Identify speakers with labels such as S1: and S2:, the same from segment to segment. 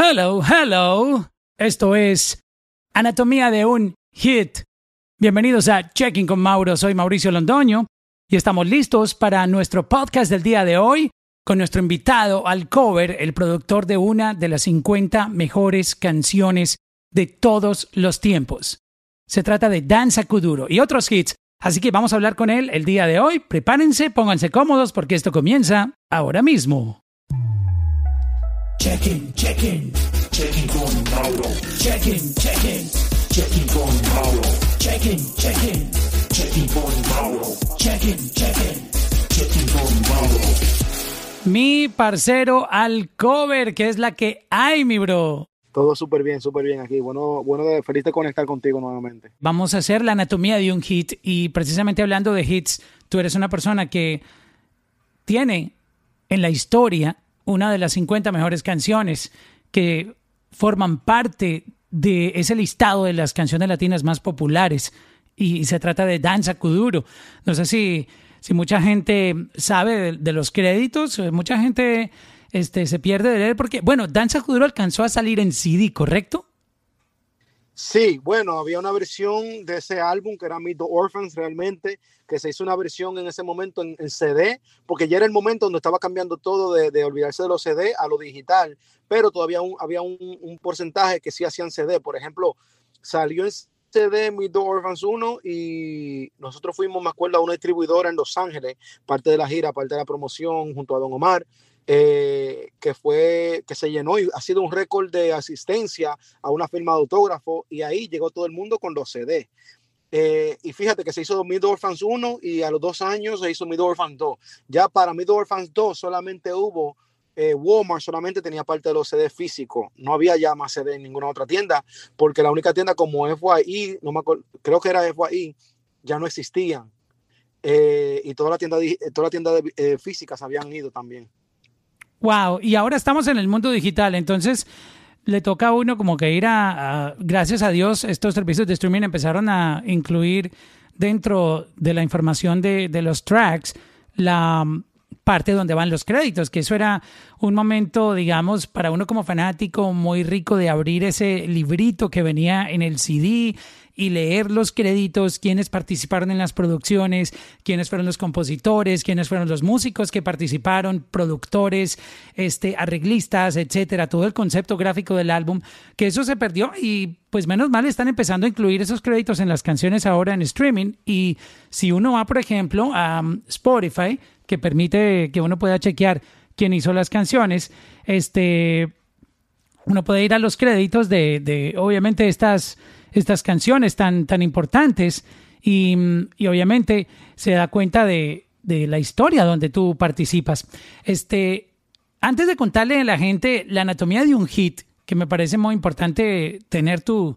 S1: Hello, hello. Esto es Anatomía de un Hit. Bienvenidos a Checking con Mauro. Soy Mauricio Londoño y estamos listos para nuestro podcast del día de hoy con nuestro invitado al cover, el productor de una de las 50 mejores canciones de todos los tiempos. Se trata de Danza Kuduro y otros hits, así que vamos a hablar con él el día de hoy. Prepárense, pónganse cómodos porque esto comienza ahora mismo.
S2: Check-in, check-in, check-in con Mauro. Check-in, check-in, check-in con Mauro. Check-in, check-in, check-in con Mauro. Check-in, check-in, check-in con Mauro.
S1: Mi parcero al cover, que es la que hay, mi bro.
S3: Todo súper bien, súper bien aquí. Bueno, bueno, feliz de conectar contigo nuevamente.
S1: Vamos a hacer la anatomía de un hit y precisamente hablando de hits, tú eres una persona que tiene en la historia una de las 50 mejores canciones que forman parte de ese listado de las canciones latinas más populares y se trata de Danza Kuduro. No sé si, si mucha gente sabe de, los créditos, mucha gente este, se pierde de leer porque, bueno, Danza Kuduro alcanzó a salir en CD, ¿correcto?
S3: Sí, bueno, había una versión de ese álbum que era Meet the Orphans realmente, que se hizo una versión en ese momento en, CD, porque ya era el momento donde estaba cambiando todo de, olvidarse de los CD a lo digital, pero todavía había un, un, porcentaje que sí hacían CD. Por ejemplo, salió en CD Meet the Orphans 1 y nosotros fuimos, me acuerdo, a una distribuidora en Los Ángeles, parte de la gira, parte de la promoción junto a Don Omar. Eh, que fue que se llenó y ha sido un récord de asistencia a una firma de autógrafo y ahí llegó todo el mundo con los CD. Eh, y fíjate que se hizo Mid Orphans 1 y a los dos años se hizo Mid Orphans 2. Ya para Mid Orphans 2 solamente hubo eh, Walmart, solamente tenía parte de los CD físicos. No había ya más CD en ninguna otra tienda porque la única tienda como FYI, no me creo que era FYI, ya no existían. Eh, y toda la tienda, toda la tienda de, eh, físicas habían ido también.
S1: Wow, y ahora estamos en el mundo digital, entonces le toca a uno como que ir a, gracias a Dios, estos servicios de streaming empezaron a incluir dentro de la información de, de los tracks la parte donde van los créditos, que eso era un momento, digamos, para uno como fanático muy rico de abrir ese librito que venía en el CD y leer los créditos, quiénes participaron en las producciones, quiénes fueron los compositores, quiénes fueron los músicos que participaron, productores, este, arreglistas, etcétera, todo el concepto gráfico del álbum, que eso se perdió y pues menos mal están empezando a incluir esos créditos en las canciones ahora en streaming. Y si uno va, por ejemplo, a um, Spotify, que permite que uno pueda chequear quién hizo las canciones, este, uno puede ir a los créditos de, de obviamente estas estas canciones tan, tan importantes y, y obviamente se da cuenta de, de, la historia donde tú participas. Este, antes de contarle a la gente la anatomía de un hit, que me parece muy importante tener tu,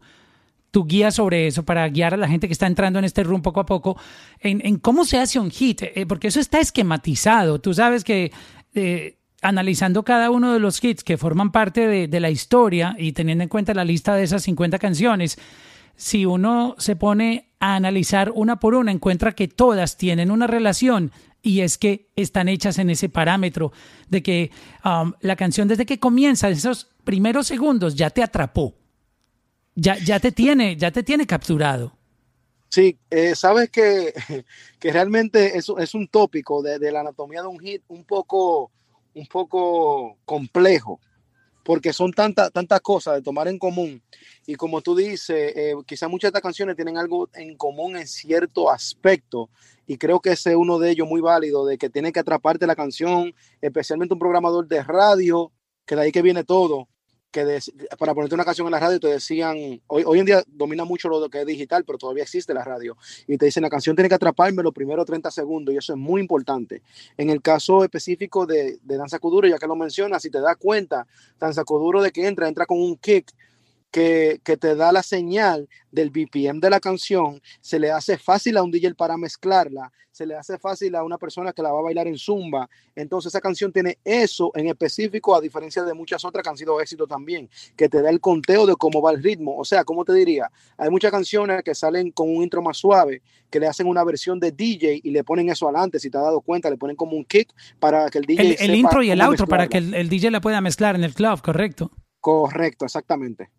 S1: tu guía sobre eso para guiar a la gente que está entrando en este room poco a poco en, en cómo se hace un hit, eh, porque eso está esquematizado. Tú sabes que eh, analizando cada uno de los hits que forman parte de, de, la historia y teniendo en cuenta la lista de esas 50 canciones, si uno se pone a analizar una por una, encuentra que todas tienen una relación y es que están hechas en ese parámetro de que um, la canción desde que comienza, esos primeros segundos, ya te atrapó, ya, ya, te, tiene, ya te tiene capturado.
S3: Sí, eh, sabes que, que realmente es, es un tópico de, de la anatomía de un hit un poco un poco complejo, porque son tantas tantas cosas de tomar en común. Y como tú dices, eh, quizás muchas de estas canciones tienen algo en común en cierto aspecto. Y creo que ese es uno de ellos muy válido, de que tiene que atraparte la canción, especialmente un programador de radio, que de ahí que viene todo que de, para ponerte una canción en la radio te decían, hoy, hoy en día domina mucho lo que es digital, pero todavía existe la radio, y te dicen la canción tiene que atraparme los primeros 30 segundos, y eso es muy importante. En el caso específico de, de Danza Kuduro, ya que lo mencionas, si te das cuenta, Danza Kuduro de que entra, entra con un kick, que, que, te da la señal del BPM de la canción, se le hace fácil a un DJ para mezclarla, se le hace fácil a una persona que la va a bailar en zumba. Entonces esa canción tiene eso en específico, a diferencia de muchas otras que han sido éxito también, que te da el conteo de cómo va el ritmo. O sea, ¿cómo te diría? Hay muchas canciones que salen con un intro más suave, que le hacen una versión de DJ y le ponen eso adelante, si te has dado cuenta, le ponen como un kick para que el DJ...
S1: El, el intro y el outro para que el, el DJ la pueda mezclar en el club, correcto.
S3: Correcto, exactamente.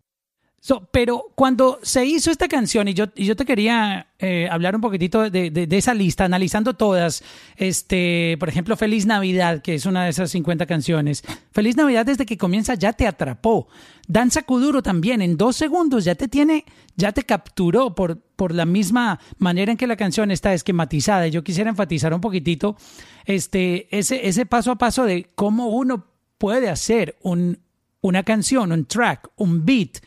S1: So, pero cuando se hizo esta canción, y yo, y yo te quería eh, hablar un poquitito de, de- esa lista, analizando todas, este, por ejemplo, Feliz Navidad, que es una de esas 50 canciones. Feliz Navidad desde que comienza ya te atrapó. Danza Kuduro también, en dos segundos ya te tiene, ya te capturó por, por la misma manera en que la canción está esquematizada. Yo quisiera enfatizar un poquitito este, ese, ese paso a paso de cómo uno puede hacer un, una canción, un track, un beat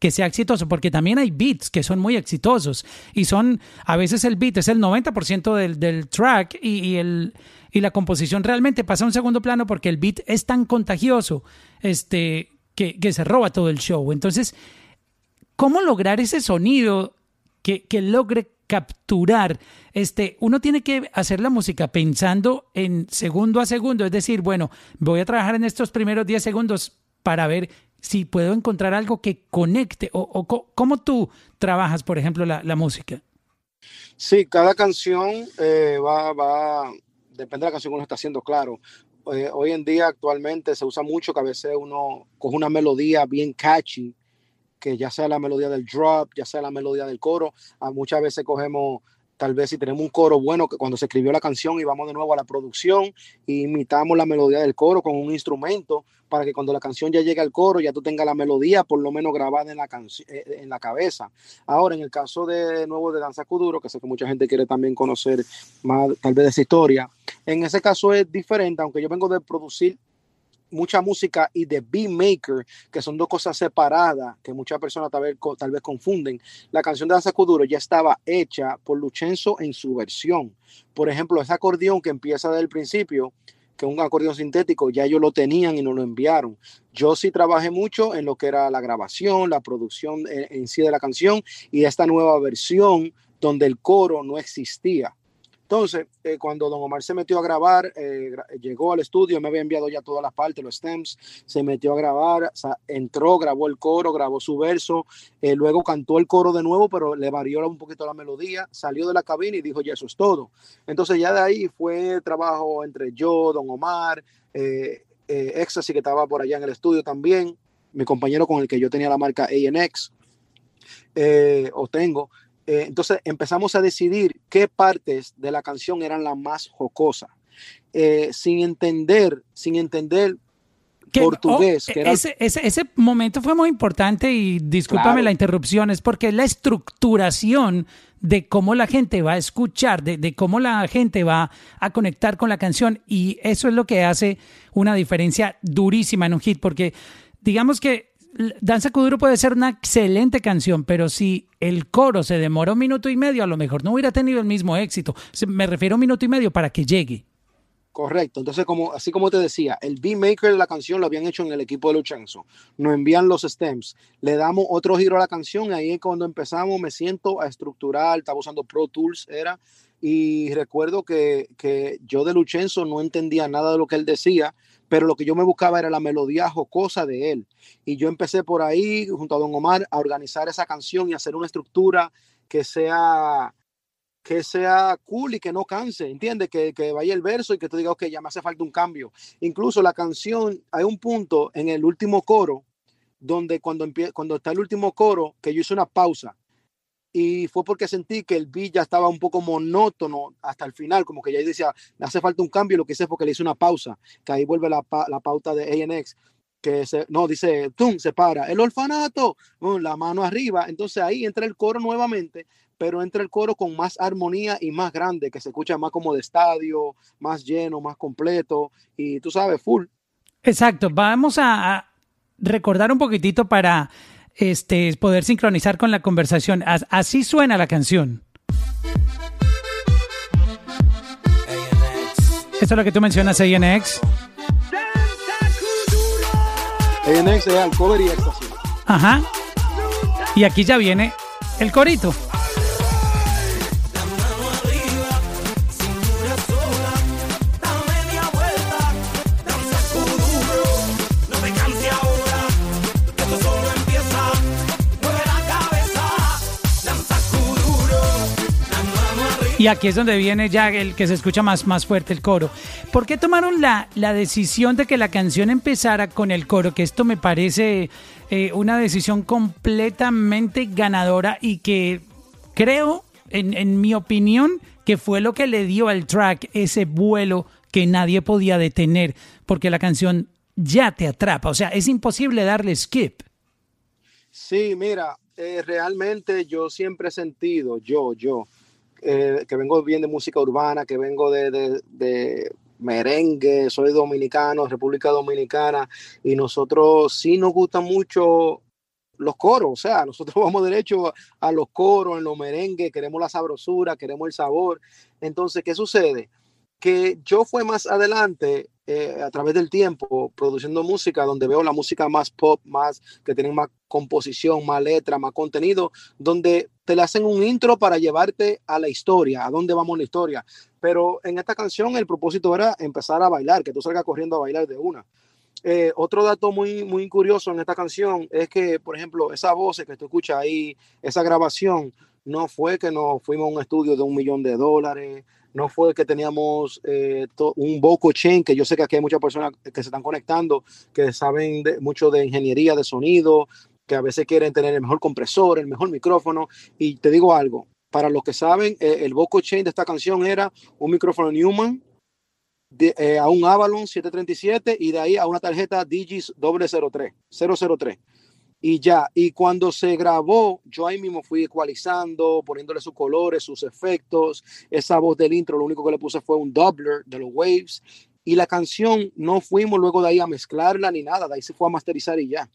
S1: que sea exitoso, porque también hay beats que son muy exitosos y son, a veces el beat es el 90% del, del track y, y el, y la composición realmente pasa a un segundo plano porque el beat es tan contagioso este, que, que se roba todo el show. Entonces, ¿cómo lograr ese sonido que, que logre capturar? Este, uno tiene que hacer la música pensando en segundo a segundo, es decir, bueno, voy a trabajar en estos primeros 10 segundos para ver si puedo encontrar algo que conecte o, o cómo tú trabajas, por ejemplo, la, la música.
S3: Sí, cada canción eh, va, va, depende de la canción que uno está haciendo, claro. Eh, hoy en día actualmente se usa mucho que a veces uno coge una melodía bien catchy, que ya sea la melodía del drop, ya sea la melodía del coro. A muchas veces cogemos, tal vez si tenemos un coro bueno, que cuando se escribió la canción y vamos de nuevo a la producción y imitamos la melodía del coro con un instrumento para que cuando la canción ya llegue al coro ya tú tengas la melodía por lo menos grabada en la, canci- eh, en la cabeza. Ahora, en el caso de nuevo de Danza Kuduro, que sé que mucha gente quiere también conocer más tal vez de esa historia, en ese caso es diferente, aunque yo vengo de producir mucha música y de beat maker, que son dos cosas separadas, que muchas personas tal vez, confunden. La canción de Danza Kuduro ya estaba hecha por Luchenzo en su versión. Por ejemplo, ese acordeón que empieza desde el principio, que es un acordeón sintético, ya ellos lo tenían y nos lo enviaron. Yo sí trabajé mucho en lo que era la grabación, la producción en, en sí de la canción y esta nueva versión donde el coro no existía. Entonces, eh, cuando Don Omar se metió a grabar, eh, llegó al estudio, me había enviado ya todas las partes, los stems, se metió a grabar, entró, grabó el coro, grabó su verso, eh, luego cantó el coro de nuevo, pero le varió un poquito la melodía, salió de la cabina y dijo, ya eso es todo. Entonces ya de ahí fue trabajo entre yo, Don Omar, eh, Ecstasy, que estaba por allá en el estudio también, mi compañero con el que yo tenía la marca ANX, o tengo. Eh, entonces empezamos a decidir qué partes de la canción eran las más jocosas, eh, sin entender, sin entender
S1: Que-
S3: portugués,
S1: oh,
S3: que era-
S1: ese, ese, ese momento fue muy importante y discúlpame
S3: Claro.
S1: la interrupción, es porque la estructuración de cómo la gente va a escuchar, de, de cómo la gente va a conectar con la canción y eso es lo que hace una diferencia durísima en un hit, porque digamos que Danza Kuduro puede ser una excelente canción, pero si el coro se demora un minuto y medio, a lo mejor no hubiera tenido el mismo éxito. Me refiero a un minuto y medio para que llegue.
S3: Correcto, entonces como así como te decía, el beat maker de la canción lo habían hecho en el equipo de Luchenzo. Nos envían los stems, le damos otro giro a la canción, ahí es cuando empezamos. Me siento a estructurar, estaba usando Pro Tools, era, y recuerdo que, que yo de Luchenzo no entendía nada de lo que él decía, pero lo que yo me buscaba era la melodía jocosa de él. Y yo empecé por ahí, junto a Don Omar, a organizar esa canción y hacer una estructura que sea que sea cool y que no canse, ¿entiendes? Que, que vaya el verso y que tú digas, ok, ya me hace falta un cambio. Incluso la canción, hay un punto en el último coro, donde cuando, cuando está el último coro, que yo hice una pausa. Y fue porque sentí que el beat ya estaba un poco monótono hasta el final, como que ya decía, me hace falta un cambio, lo que hice fue que le hice una pausa, que ahí vuelve la, la pauta de ANX, que no, dice, tum, se para, el orfanato, mm, la mano arriba, entonces ahí entra el coro nuevamente, pero entra el coro con más armonía y más grande, que se escucha más como de estadio, más lleno, más completo, y tú sabes, full.
S1: Exacto, vamos a recordar un poquitito para este, poder sincronizar con la conversación. As- así suena la canción. Eso es lo que tú mencionas, ANX.
S3: ANX es al cover y éxtasis.
S1: Ajá. Y aquí ya viene el corito. Y aquí es donde viene ya el que se escucha más, más fuerte el coro. ¿Por qué tomaron la, la decisión de que la canción empezara con el coro? Que esto me parece eh, una decisión completamente ganadora y que creo, en, en mi opinión, que fue lo que le dio al track ese vuelo que nadie podía detener, porque la canción ya te atrapa, o sea, es imposible darle skip.
S3: Sí, mira, eh, realmente yo siempre he sentido, yo, yo, eh, que vengo bien de música urbana, que vengo de, de, merengue, soy dominicano, República Dominicana, y nosotros sí nos gustan mucho los coros, o sea, nosotros vamos derecho a, los coros, en los merengues, queremos la sabrosura, queremos el sabor. Entonces, ¿qué sucede? Que yo fue más adelante, eh, a través del tiempo, produciendo música, donde veo la música más pop, más que tiene más composición, más letra, más contenido, donde te le hacen un intro para llevarte a la historia, a dónde vamos la historia. Pero en esta canción el propósito era empezar a bailar, que tú salgas corriendo a bailar de una. Eh, otro dato muy, muy curioso en esta canción es que, por ejemplo, esa voz que tú escuchas ahí, esa grabación, no fue que nos fuimos a un estudio de un millón de dólares, no fue que teníamos eh, un vocal chain, que yo sé que aquí hay muchas personas que se están conectando, que saben de, mucho de ingeniería de sonido, que a veces quieren tener el mejor compresor, el mejor micrófono. Y te digo algo, para los que saben, eh, el vocal chain de esta canción era un micrófono Newman, de, eh, a un Avalon 737 y de ahí a una tarjeta Digis 003, 003. Y ya, y cuando se grabó, yo ahí mismo fui ecualizando, poniéndole sus colores, sus efectos. Esa voz del intro, lo único que le puse fue un doubler de los waves. Y la canción no fuimos luego de ahí a mezclarla ni nada, de ahí se fue a masterizar y ya.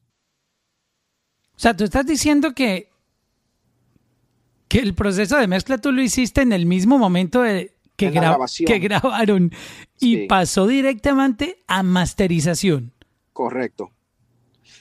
S1: O sea, tú estás diciendo que, que el proceso de mezcla tú lo hiciste en el mismo momento de, que, gra que, grabaron y sí. pasó directamente a masterización.
S3: Correcto.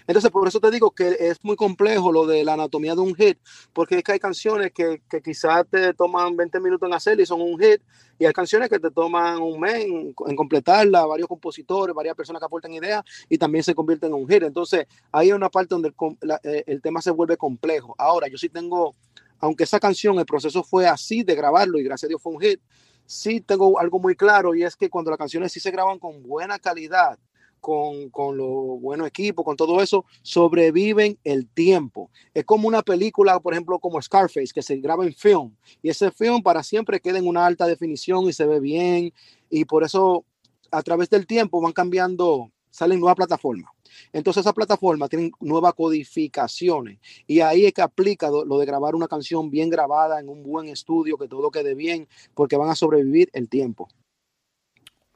S3: Entonces, por eso te digo que es muy complejo lo de la anatomía de un hit, porque es que hay canciones que, que quizás te toman 20 minutos en hacer y son un hit, y hay canciones que te toman un mes en, en completarla, varios compositores, varias personas que aportan ideas y también se convierten en un hit. Entonces, ahí hay una parte donde el, la, eh, el tema se vuelve complejo. Ahora, yo sí tengo, aunque esa canción, el proceso fue así de grabarlo y gracias a Dios fue un hit, sí tengo algo muy claro y es que cuando las canciones sí se graban con buena calidad, con, con los buenos equipos, con todo eso, sobreviven el tiempo. Es como una película, por ejemplo, como Scarface, que se graba en film y ese film para siempre queda en una alta definición y se ve bien y por eso a través del tiempo van cambiando, salen nuevas plataformas. Entonces esas plataformas tienen nuevas codificaciones y ahí es que aplica lo de grabar una canción bien grabada en un buen estudio, que todo quede bien, porque van a sobrevivir el tiempo.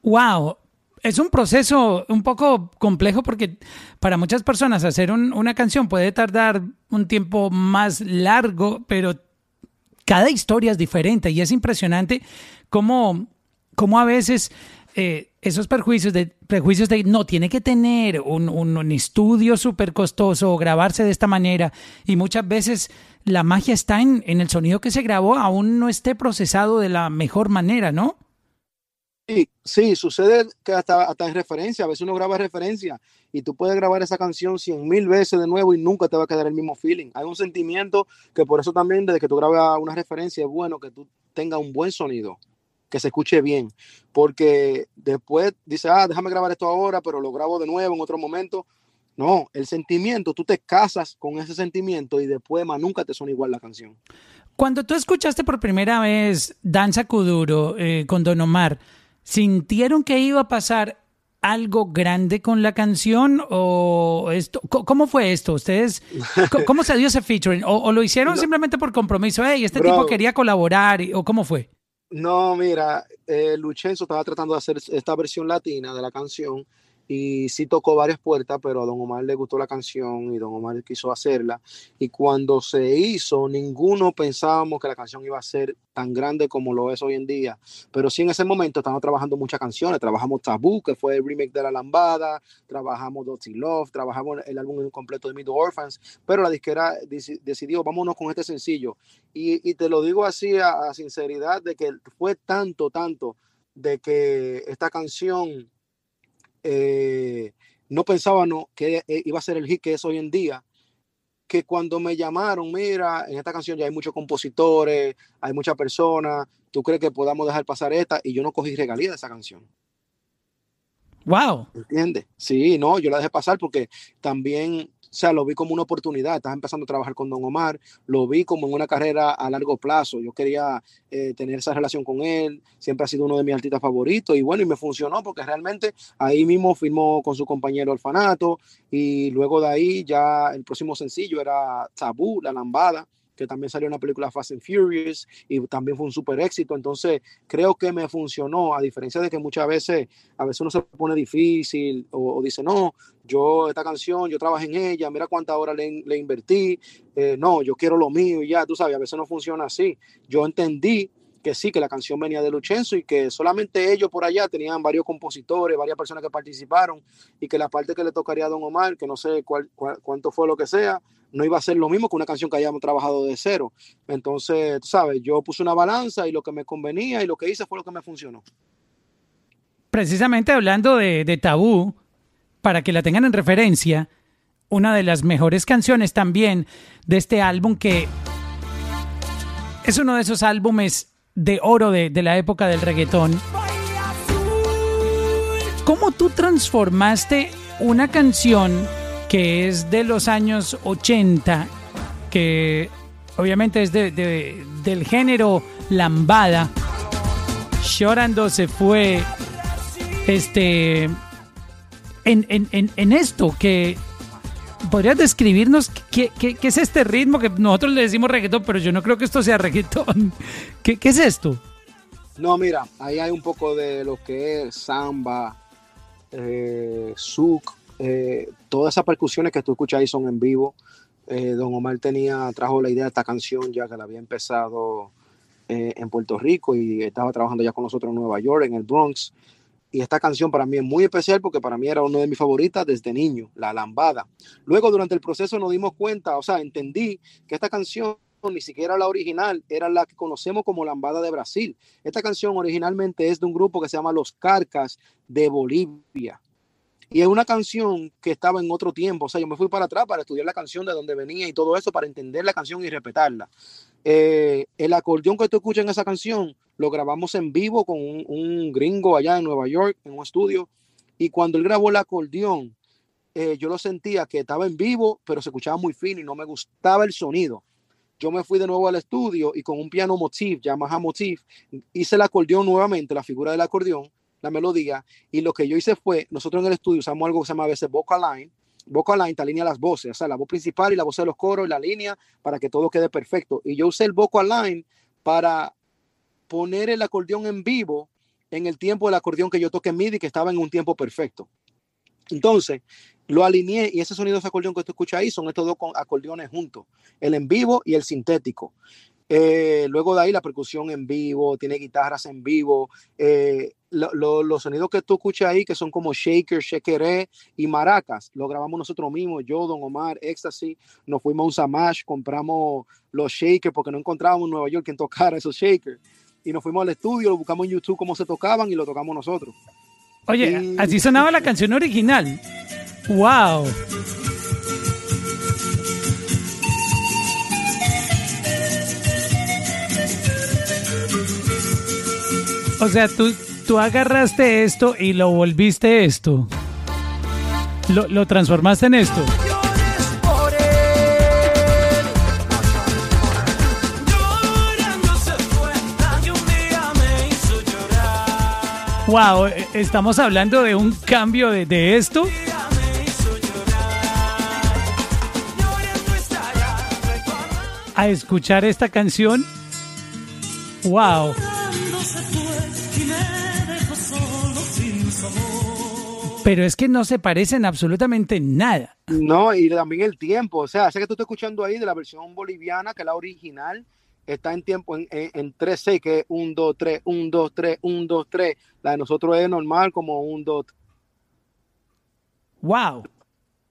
S1: Wow, es un proceso un poco complejo porque para muchas personas hacer un, una canción puede tardar un tiempo más largo, pero cada historia es diferente y es impresionante cómo, cómo a veces eh, esos perjuicios de, prejuicios de no tiene que tener un, un, estudio súper costoso o grabarse de esta manera y muchas veces la magia está en, en el sonido que se grabó aún no esté procesado de la mejor manera, ¿no?
S3: Sí, sucede que hasta, hasta en referencia, a veces uno graba referencia y tú puedes grabar esa canción cien mil veces de nuevo y nunca te va a quedar el mismo feeling. Hay un sentimiento que por eso también desde que tú grabas una referencia es bueno que tú tengas un buen sonido, que se escuche bien, porque después dice, ah, déjame grabar esto ahora, pero lo grabo de nuevo en otro momento. No, el sentimiento, tú te casas con ese sentimiento y después más nunca te suena igual la canción.
S1: Cuando tú escuchaste por primera vez Danza Kuduro eh, con Don Omar, ¿Sintieron que iba a pasar algo grande con la canción o esto? ¿Cómo fue esto? ¿Ustedes cómo se dio ese featuring? ¿O, o lo hicieron no. simplemente por compromiso? Hey, este Bro, tipo quería colaborar o cómo fue?
S3: No, mira, eh, Luchenzo estaba tratando de hacer esta versión latina de la canción y sí tocó varias puertas, pero a Don Omar le gustó la canción y Don Omar quiso hacerla. Y cuando se hizo, ninguno pensábamos que la canción iba a ser tan grande como lo es hoy en día. Pero sí en ese momento estábamos trabajando muchas canciones. Trabajamos Tabú, que fue el remake de La Lambada, trabajamos Dirty Love, trabajamos el álbum completo de Middle Orphans, pero la disquera decidió, vámonos con este sencillo. Y, y te lo digo así a sinceridad, de que fue tanto, tanto, de que esta canción eh, no pensaba no, que iba a ser el hit que es hoy en día, que cuando me llamaron, mira, en esta canción ya hay muchos compositores, hay muchas personas, ¿tú crees que podamos dejar pasar esta? Y yo no cogí regalía de esa canción.
S1: Wow.
S3: ¿Entiendes? Sí, no, yo la dejé pasar porque también, o sea, lo vi como una oportunidad. Estaba empezando a trabajar con Don Omar, lo vi como en una carrera a largo plazo. Yo quería eh, tener esa relación con él, siempre ha sido uno de mis artistas favoritos. Y bueno, y me funcionó porque realmente ahí mismo firmó con su compañero Orfanato. Y luego de ahí ya el próximo sencillo era Tabú, La Lambada que también salió en la película Fast and Furious y también fue un súper éxito. Entonces, creo que me funcionó, a diferencia de que muchas veces, a veces uno se pone difícil o, dice, no, yo esta canción, yo trabajé en ella, mira cuántas horas le, le invertí, eh, no, yo quiero lo mío y ya, tú sabes, a veces no funciona así. Yo entendí que sí, que la canción venía de Luchenzo y que solamente ellos por allá tenían varios compositores, varias personas que participaron y que la parte que le tocaría a Don Omar, que no sé cuál, cuánto fue lo que sea, no iba a ser lo mismo que una canción que hayamos trabajado de cero. Entonces, tú sabes, yo puse una balanza y lo que me convenía y lo que hice fue lo que me funcionó.
S1: Precisamente hablando de, Tabú, para que la tengan en referencia, una de las mejores canciones también de este álbum que es uno de esos álbumes de oro de, de la época del reggaetón. ¿Cómo tú transformaste una canción que es de los años 80, que obviamente es de, del género lambada. Llorando se fue este en, en, en, esto que podrías describirnos qué, qué, es este ritmo que nosotros le decimos reggaetón, pero yo no creo que esto sea reggaetón. ¿Qué, qué es esto?
S3: No, mira, ahí hay un poco de lo que es samba, eh, eh, todas esas percusiones que tú escuchas ahí son en vivo. Eh, Don Omar tenía, trajo la idea de esta canción ya que la había empezado eh, en Puerto Rico y estaba trabajando ya con nosotros en Nueva York, en el Bronx. Y esta canción para mí es muy especial porque para mí era una de mis favoritas desde niño, La Lambada. Luego durante el proceso nos dimos cuenta, o sea, entendí que esta canción ni siquiera la original, era la que conocemos como Lambada de Brasil. Esta canción originalmente es de un grupo que se llama Los Carcas de Bolivia. Y es una canción que estaba en otro tiempo. O sea, yo me fui para atrás para estudiar la canción de dónde venía y todo eso para entender la canción y respetarla. Eh, el acordeón que tú escuchas en esa canción lo grabamos en vivo con un, gringo allá en Nueva York, en un estudio. Y cuando él grabó el acordeón, eh, yo lo sentía que estaba en vivo, pero se escuchaba muy fino y no me gustaba el sonido. Yo me fui de nuevo al estudio y con un piano motif, Yamaha motif, hice el acordeón nuevamente, la figura del acordeón, la melodía. Y lo que yo hice fue, nosotros en el estudio usamos algo que se llama a veces vocal line. Vocal line te alinea las voces, o sea, la voz principal y la voz de los coros y la línea para que todo quede perfecto. Y yo usé el vocal line para poner el acordeón en vivo en el tiempo del acordeón que yo toqué en MIDI, que estaba en un tiempo perfecto. Entonces, lo alineé y ese sonido de acordeón que tú escuchas ahí son estos dos acordeones juntos, el en vivo y el sintético. Eh, luego de ahí la percusión en vivo, tiene guitarras en vivo, eh, los sonidos que tú escuchas ahí, que son como shaker, shakeré y maracas, lo grabamos nosotros mismos, yo, Don Omar, Ecstasy, nos fuimos a un Samash, compramos los shakers porque no encontrábamos en Nueva York quien tocara esos shakers. Y nos fuimos al estudio, lo buscamos en YouTube cómo se tocaban y lo tocamos nosotros.
S1: Oye, así sonaba la canción original. ¡Wow! O sea, tú, tú agarraste esto y lo volviste esto. Lo, lo transformaste en esto. Wow, e, estamos hablando de un cambio de, de esto. A escuchar esta canción. Wow. Pero es que no se parecen absolutamente nada.
S3: No, y también el tiempo. O sea, sé que tú estás escuchando ahí de la versión boliviana, que la original está en tiempo en, en, 3-6, que es 1, 2, 3, 1, 2, 3, 1, 2, 3. La de nosotros es normal como 1, 2.
S1: Wow.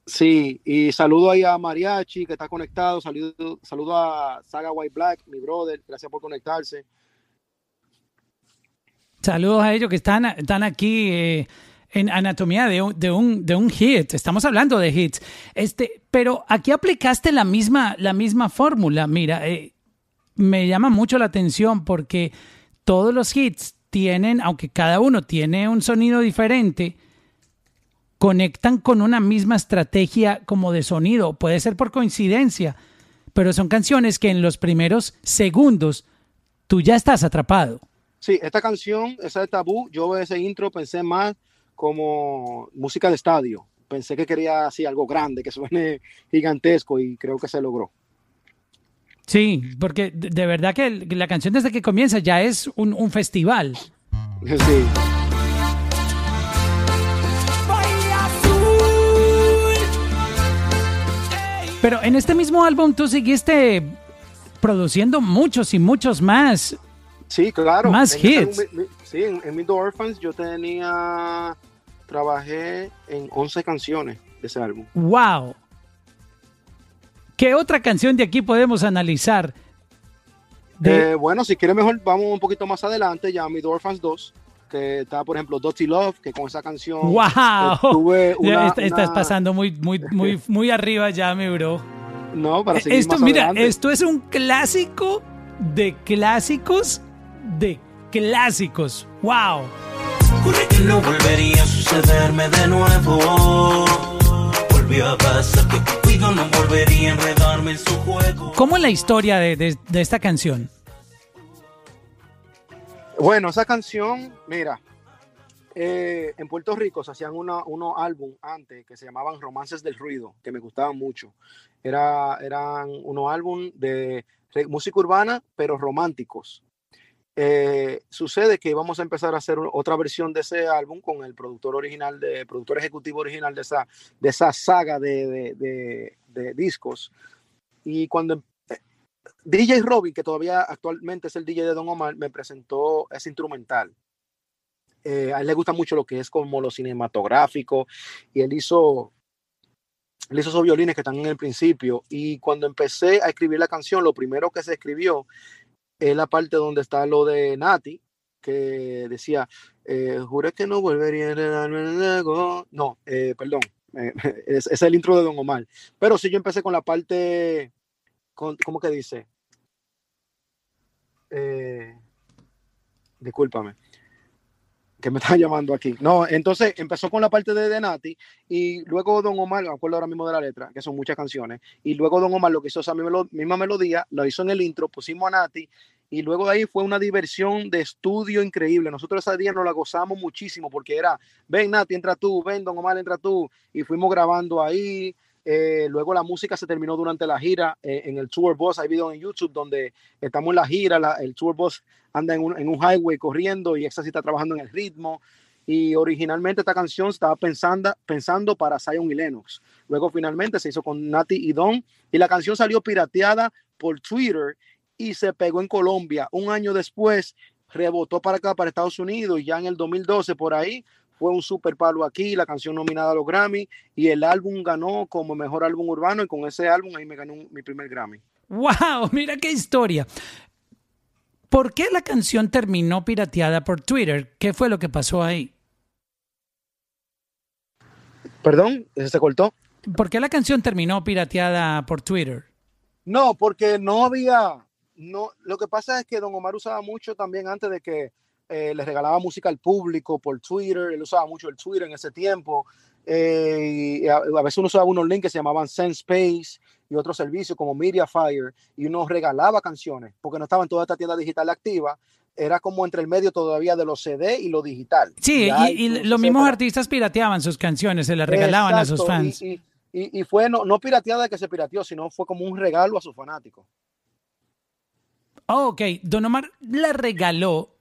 S3: Sí, y saludo ahí a Mariachi que está conectado, saludo, saludo a Saga White Black, mi brother, gracias por conectarse.
S1: Saludos a ellos que están, están aquí eh, en anatomía de un, de, un, de un hit. Estamos hablando de hits. Este, pero aquí aplicaste la misma, la misma fórmula. Mira, eh, me llama mucho la atención porque todos los hits tienen, aunque cada uno tiene un sonido diferente, conectan con una misma estrategia como de sonido. Puede ser por coincidencia, pero son canciones que en los primeros segundos tú ya estás atrapado.
S3: Sí, esta canción, esa de Tabú, yo ese intro pensé más como música de estadio. Pensé que quería así algo grande, que suene gigantesco y creo que se logró.
S1: Sí, porque de verdad que la canción desde que comienza ya es un, un festival.
S3: Sí.
S1: Pero en este mismo álbum tú seguiste produciendo muchos y muchos más.
S3: Sí, claro.
S1: Más
S3: En ese
S1: hits.
S3: sí, en, en Middle Orphans yo tenía, trabajé en 11 canciones de ese álbum.
S1: ¡Wow! ¿Qué otra canción de aquí podemos analizar? De-
S3: Eh, bueno, si quieres mejor vamos un poquito más adelante, ya Middle Orphans 2, que está por ejemplo Dirty Love, que con esa canción
S1: ¡Wow!
S3: una-
S1: est- estás
S3: una-
S1: pasando muy, muy, muy, muy arriba ya, mi bro.
S3: No, para seguir
S1: Esto,
S3: más
S1: mira,
S3: adelante.
S1: esto es un clásico de clásicos de clásicos. ¡Wow!
S4: Juré que no volvería a sucederme de nuevo. Volvió a pasar que Cupido no volvería a enredarme en su juego.
S1: ¿Cómo es la historia de, de- de esta canción?
S3: Bueno, esa canción, mira, eh, en Puerto Rico se hacían una- unos álbum antes que se llamaban Romances del Ruido, que me gustaban mucho. Era, eran unos álbum de música urbana, pero románticos. Eh, sucede que vamos a empezar a hacer otra versión de ese álbum con el productor original, de, productor ejecutivo original de esa, de esa saga de, de- discos. Y cuando eh, DJ Robin, que todavía actualmente es el DJ de Don Omar, me presentó ese instrumental. Eh, a él le gusta mucho lo que es como lo cinematográfico y él hizo, él hizo esos violines que están en el principio y cuando empecé a escribir la canción, lo primero que se escribió es la parte donde está lo de Nati, que decía, eh, juré que no volvería a enredarme en el ego". No, eh, perdón, eh, es, es el intro de Don Omar. Pero sí yo empecé con la parte, con, ¿cómo que dice? Eh, discúlpame, que me están llamando aquí. No, entonces empezó con la parte de, Nati y luego Don Omar, me acuerdo ahora mismo de la letra, que son muchas canciones, y luego Don Omar lo que hizo esa misma melodía, lo hizo en el intro, pusimos a Nati y luego de ahí fue una diversión de estudio increíble. Nosotros ese día nos la gozamos muchísimo porque era, ven Nati, entra tú, ven Don Omar, entra tú, y fuimos grabando ahí. Eh, luego la música se terminó durante la gira eh, en el tour bus. Hay videos en YouTube donde estamos en la gira, el tour bus anda en un, highway corriendo y está trabajando en el ritmo. Y originalmente esta canción estaba pensando, pensando para Zion y Lennox. Luego finalmente se hizo con Nati y Don y la canción salió pirateada por Twitter y se pegó en Colombia. Un año después rebotó para acá, para Estados Unidos ya en el 2012 por ahí fue un super palo aquí, la canción nominada a los Grammy y el álbum ganó como mejor álbum urbano y con ese álbum ahí me ganó mi primer Grammy.
S1: ¡Wow! Mira qué historia. ¿Por qué la canción terminó pirateada por Twitter? ¿Qué fue lo que pasó ahí?
S3: Perdón, ¿ese se cortó.
S1: ¿Por qué la canción terminó pirateada por Twitter?
S3: No, porque no había, no, lo que pasa es que Don Omar usaba mucho también antes de que eh, le regalaba música al público por Twitter, él usaba mucho el Twitter en ese tiempo, eh, y a, a veces uno usaba unos links que se llamaban SendSpace y otros servicios como Mediafire, y uno regalaba canciones, porque no estaba en toda esta tienda digital activa, era como entre el medio todavía de los CD y lo digital.
S1: Sí, y, los mismos artistas pirateaban sus canciones, se las regalaban a sus fans.
S3: Y, y- fue no, no pirateada que se pirateó, sino fue como un regalo a sus fanáticos.
S1: Oh, ok, Don Omar la regaló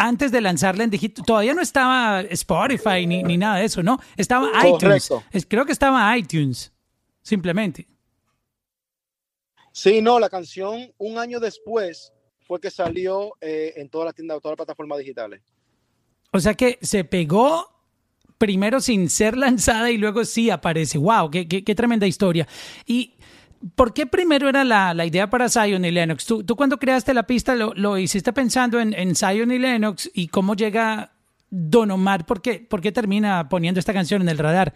S1: antes de lanzarla en digital. Todavía no estaba Spotify ni, ni nada de eso, ¿no? Estaba iTunes.
S3: Correcto.
S1: Es- creo que estaba iTunes, simplemente.
S3: Sí, no, la canción un año después fue que salió eh, en todas las tiendas, todas las plataformas digitales.
S1: O sea que se pegó primero sin ser lanzada y luego sí aparece. ¡Wow! ¡Qué, qué, qué tremenda historia! ¿Y por qué primero era la, la idea para Zion y Lennox? ¿Tú, tú cuando creaste la pista lo, lo hiciste pensando en, en Zion y Lennox y cómo llega Don Omar? ¿Por qué, ¿Por qué termina poniendo esta canción en el radar?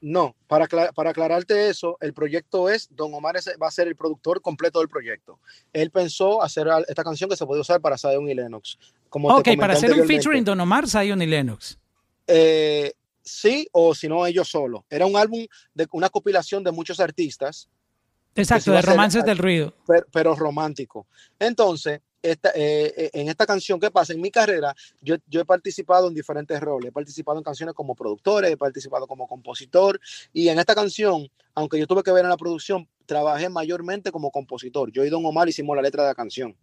S3: No, para, para aclararte eso, el proyecto es, Don Omar es- va a ser el productor completo del proyecto. Él pensó hacer esta canción que se podía usar para Zion y Lennox. Como
S1: Ok, para hacer un featuring Don Omar, Zion y Lennox.
S3: Eh, sí, o si no, ellos solos. Era un álbum de una compilación de muchos artistas.
S1: Exacto, de romances del ruido.
S3: pero, pero romántico. Entonces, esta, eh, eh, en esta canción que pasa en mi carrera, yo, yo he participado en diferentes roles. He participado en canciones como productor, he participado como compositor. Y en esta canción, aunque yo tuve que ver en la producción, trabajé mayormente como compositor. Yo y Don Omar hicimos la letra de la canción.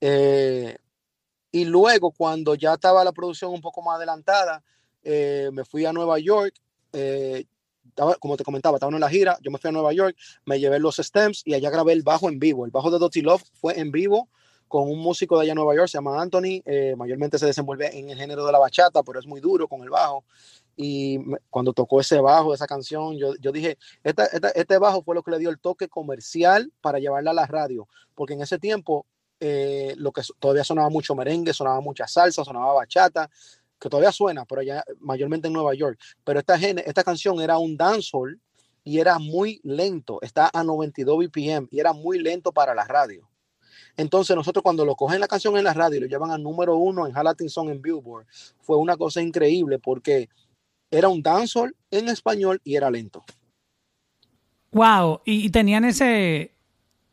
S3: Eh, y luego, cuando ya estaba la producción un poco más adelantada, eh, me fui a Nueva York. eh, como te comentaba, estaba en la gira. Yo me fui a Nueva York me llevé los stems y allá grabé el bajo en vivo. El bajo de Dottie Love fue en vivo con un músico de allá en Nueva York, se llama Anthony, eh, mayormente se desenvuelve en el género de la bachata, pero es muy duro con el bajo. Y me- cuando tocó ese bajo, esa canción, yo, yo dije, esta- esta- este bajo fue lo que le dio el toque comercial para llevarla a la radio, porque en ese tiempo eh, lo que todavía sonaba mucho merengue, sonaba mucha salsa, sonaba bachata, que todavía suena, pero allá mayormente en Nueva York. Pero esta, esta canción era un dancehall y era muy lento, está a 92 BPM y era muy lento para la radio. Entonces nosotros cuando lo cogen la canción en la radio y lo llevan al número uno en Latin Song en Billboard, fue una cosa increíble porque era un dancehall en español y era lento.
S1: Wow, y tenían ese,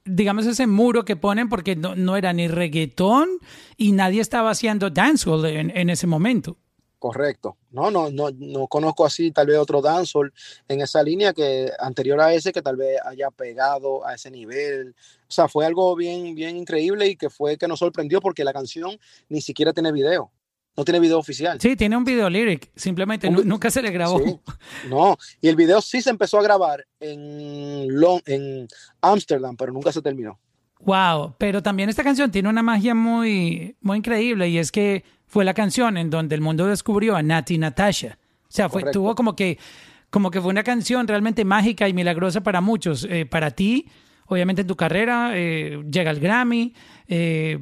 S1: digamos, ese muro que ponen porque no, no era ni reggaetón y nadie estaba haciendo dancehall en, en ese momento.
S3: Correcto. No, no, no, no conozco así tal vez otro dancehall en esa línea que anterior a ese que tal vez haya pegado a ese nivel. O sea, fue algo bien, bien increíble y que fue que nos sorprendió porque la canción ni siquiera tiene video. No tiene video oficial.
S1: Sí, tiene un video lyric, simplemente
S3: Un
S1: nunca se le grabó.
S3: Sí. No, y el video sí se empezó a grabar en Lon- en Ámsterdam, pero nunca se terminó.
S1: Wow, pero también esta canción tiene una magia muy, muy increíble y es que fue la canción en donde el mundo descubrió a Nati Natasha. O sea, fue,
S3: Correcto.
S1: tuvo como que, como que fue una canción realmente mágica y milagrosa para muchos. Eh, para ti, obviamente en tu carrera, eh, llega el Grammy, eh,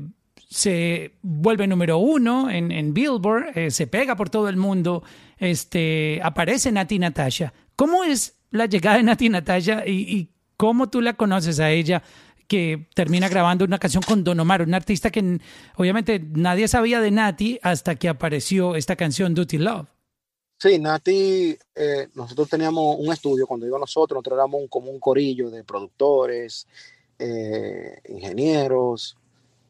S1: se vuelve número uno en, en Billboard, eh, se pega por todo el mundo, este, aparece Nati Natasha. ¿Cómo es la llegada de Nati Natasha y, cómo tú la conoces a ella? que termina grabando una canción con Don Omar, un artista que obviamente nadie sabía de Nati hasta que apareció esta canción Duty Love.
S3: Sí, Nati, eh, nosotros teníamos un estudio cuando iba nosotros, nosotros éramos como un corillo de productores, eh, ingenieros,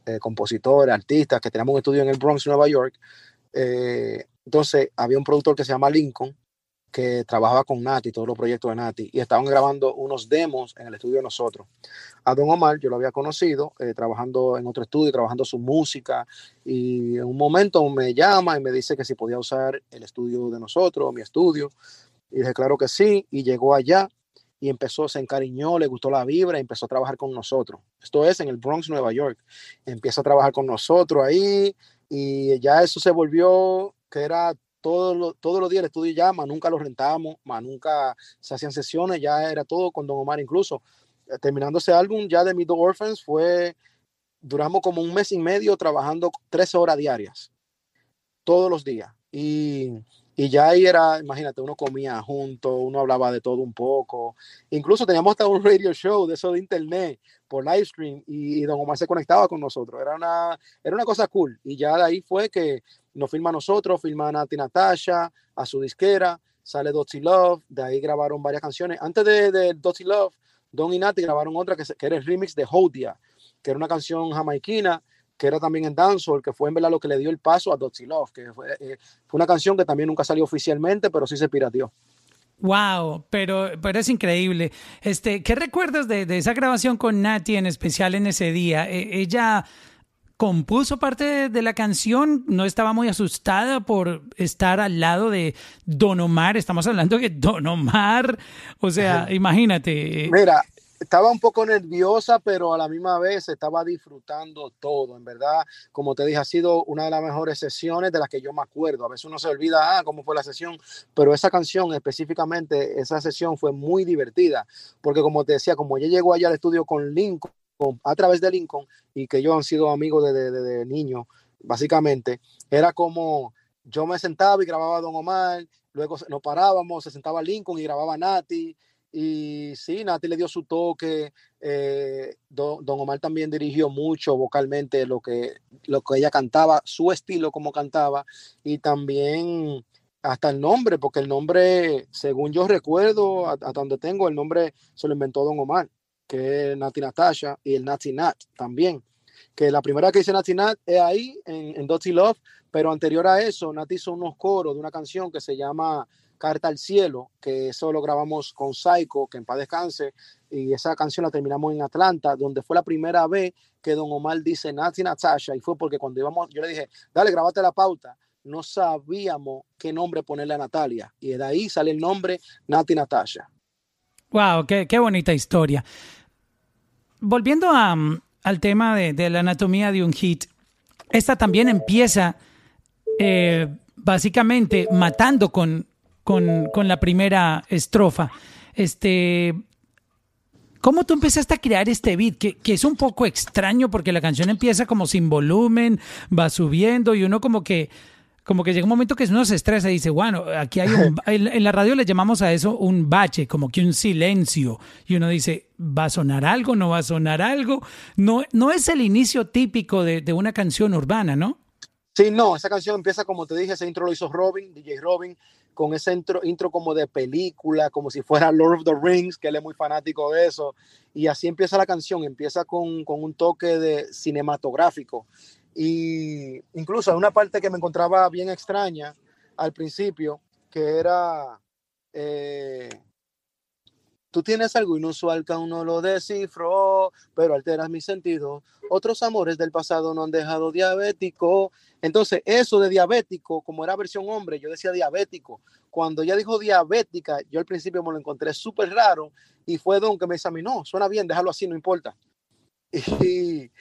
S3: eh, compositores, artistas, que teníamos un estudio en el Bronx, Nueva York. Eh, entonces, había un productor que se llama Lincoln, que trabajaba con Nati, todos los proyectos de Nati, y estaban grabando unos demos en el estudio de nosotros. A Don Omar yo lo había conocido, eh, trabajando en otro estudio, trabajando su música, y en un momento me llama y me dice que si podía usar el estudio de nosotros, mi estudio, y dije, claro que sí, y llegó allá y empezó, se encariñó, le gustó la vibra y empezó a trabajar con nosotros. Esto es en el Bronx, Nueva York. Empieza a trabajar con nosotros ahí y ya eso se volvió que era todos los, todos los días el estudio ya, más nunca lo rentábamos, más nunca se hacían sesiones, ya era todo con Don Omar incluso. Terminando ese álbum ya de Middle Orphans fue, duramos como un mes y medio trabajando 13 horas diarias, todos los días. Y, y ya ahí era, imagínate, uno comía junto, uno hablaba de todo un poco. Incluso teníamos hasta un radio show de eso de internet por live stream y, y Don Omar se conectaba con nosotros. Era una, era una cosa cool. Y ya de ahí fue que nos firma a nosotros, firma a Nati Natasha, a su disquera, sale Dottie Love, de ahí grabaron varias canciones. Antes de, de Dottie Love, Don y Nati grabaron otra que, que era el remix de Hodia, que era una canción jamaiquina, que era también en dancehall, que fue en verdad lo que le dio el paso a Dottie Love, que fue, eh, fue una canción que también nunca salió oficialmente, pero sí se pirateó.
S1: Wow, pero, pero es increíble. Este, ¿qué recuerdas de, de esa grabación con Nati en especial en ese día? Eh, ella compuso parte de, de la canción, no estaba muy asustada por estar al lado de Don Omar. Estamos hablando de Don Omar, o sea, imagínate. eh,
S3: Mira, estaba un poco nerviosa, pero a la misma vez estaba disfrutando todo. En verdad, como te dije, ha sido una de las mejores sesiones de las que yo me acuerdo. A veces uno se olvida, ah, cómo fue la sesión, pero esa canción específicamente, esa sesión fue muy divertida, porque como te decía, como ella llegó allá al estudio con Lincoln, a través de Lincoln, y que ellos han sido amigos desde de, niño, básicamente, era como yo me sentaba y grababa a Don Omar, luego nos parábamos, se sentaba Lincoln y grababa Nati, y sí, Nati le dio su toque. eh, Don, Don Omar también dirigió mucho vocalmente lo que, lo que ella cantaba, su estilo como cantaba. Y también hasta el nombre, porque el nombre, según yo recuerdo, hasta donde tengo, el nombre se lo inventó Don Omar, que es Nati Natasha, y el Nati Nat también. Que la primera que dice Nati Nat es ahí, en, en Dirty Love, pero anterior a eso, Nati hizo unos coros de una canción que se llama Carta al Cielo, que eso lo grabamos con Psycho, que en paz descanse, y esa canción la terminamos en Atlanta, donde fue la primera vez que Don Omar dice Nati Natasha, y fue porque cuando íbamos, yo le dije, dale, grabate la pauta, no sabíamos qué nombre ponerle a Natalia, y de ahí sale el nombre Nati Natasha.
S1: Wow, qué, qué bonita historia. Volviendo a, mm, al tema de, de la anatomía de un hit, esta también empieza eh, básicamente matando con, con, con la primera estrofa. Este, ¿Cómo tú empezaste a crear este beat? Que, que, es un poco extraño porque la canción empieza como sin volumen, va subiendo y uno como que, como que llega un momento que uno se estresa y dice, bueno, aquí hay un... En, en la radio le llamamos a eso un bache, como que un silencio. Y uno dice, ¿va a sonar algo? ¿No va a sonar algo? No, no es el inicio típico de, de una canción urbana, ¿no?
S3: Sí, no, esa canción empieza como te dije, ese intro lo hizo Robin, DJ Robin, con ese intro, como de película, como si fuera Lord of the Rings, que él es muy fanático de eso. Y así empieza la canción, empieza con, con un toque de cinematográfico. Y incluso hay una parte que me encontraba bien extraña al principio, que era... Eh, Tú tienes algo inusual que aún no lo descifró, pero alteras mi sentido. Otros amores del pasado no han dejado diabético. Entonces, eso de diabético, como era versión hombre, yo decía diabético. Cuando ella dijo diabética, yo al principio me lo encontré súper raro y fue Don que me examinó. Suena bien, déjalo así, no importa. Y,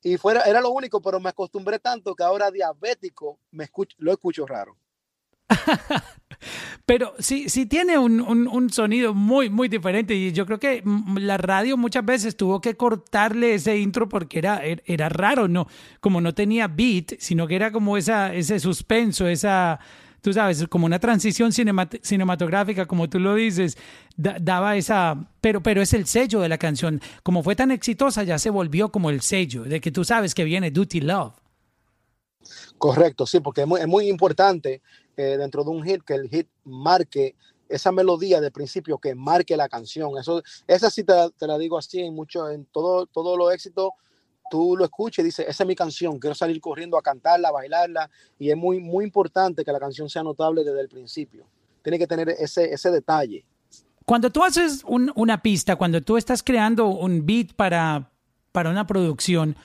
S3: y fuera, era lo único, pero me acostumbré tanto que ahora diabético me escucho, lo escucho raro.
S1: Pero sí, sí tiene un, un, sonido muy, muy diferente y yo creo que la radio muchas veces tuvo que cortarle ese intro porque era, era raro, ¿no? Como no tenía beat, sino que era como esa, ese suspenso, esa, tú sabes, como una transición cinemat cinematográfica, como tú lo dices, da, daba esa, pero, pero es el sello de la canción. Como fue tan exitosa, ya se volvió como el sello, de que tú sabes que viene Duty Love.
S3: Correcto, sí, porque es muy importante dentro de un hit que el hit marque esa melodía de principio que marque la canción. Eso, esa sí te, la digo así en mucho, en todo, todo lo éxito, tú lo escuches y dices, esa es mi canción, quiero salir corriendo a cantarla, a bailarla, y es muy, muy importante que la canción sea notable desde el principio. Tiene que tener ese, ese detalle.
S1: Cuando tú haces un, una pista, cuando tú estás creando un beat para, para una producción,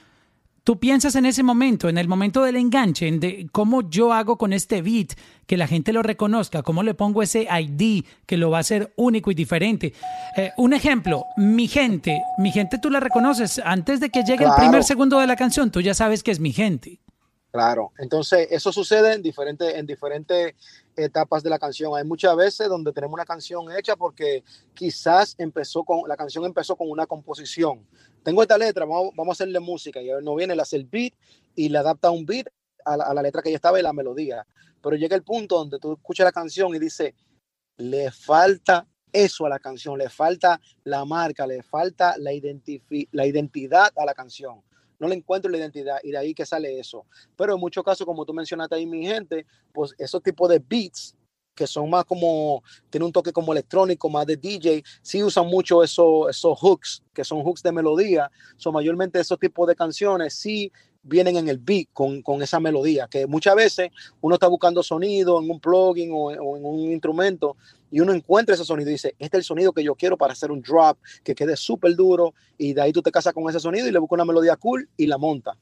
S1: tú piensas en ese momento, en el momento del enganche, en de cómo yo hago con este beat que la gente lo reconozca, cómo le pongo ese ID que lo va a hacer único y diferente. Eh, un ejemplo, mi gente, mi gente tú la reconoces antes de que llegue claro. el primer segundo de la canción, tú ya sabes que es mi gente.
S3: Claro, entonces eso sucede en diferentes, en diferentes etapas de la canción. Hay muchas veces donde tenemos una canción hecha porque quizás empezó con, la canción empezó con una composición. Tengo esta letra, vamos, vamos a hacerle música y no viene, le hace el beat y le adapta un beat a la, letra que ya estaba y la melodía. Pero llega el punto donde tú escuchas la canción y dice, le falta eso a la canción, le falta la marca, le falta la, la identidad a la canción no le encuentro la identidad y de ahí que sale eso. Pero en muchos casos, como tú mencionaste ahí, mi gente, pues esos tipos de beats que son más como, tiene un toque como electrónico, más de DJ, sí usan mucho eso, esos hooks, que son hooks de melodía, son mayormente esos tipos de canciones, sí vienen en el beat con, con, esa melodía, que muchas veces uno está buscando sonido en un plugin o, o, en un instrumento y uno encuentra ese sonido y dice, este es el sonido que yo quiero para hacer un drop, que quede súper duro y de ahí tú te casas con ese sonido y le buscas una melodía cool y la monta.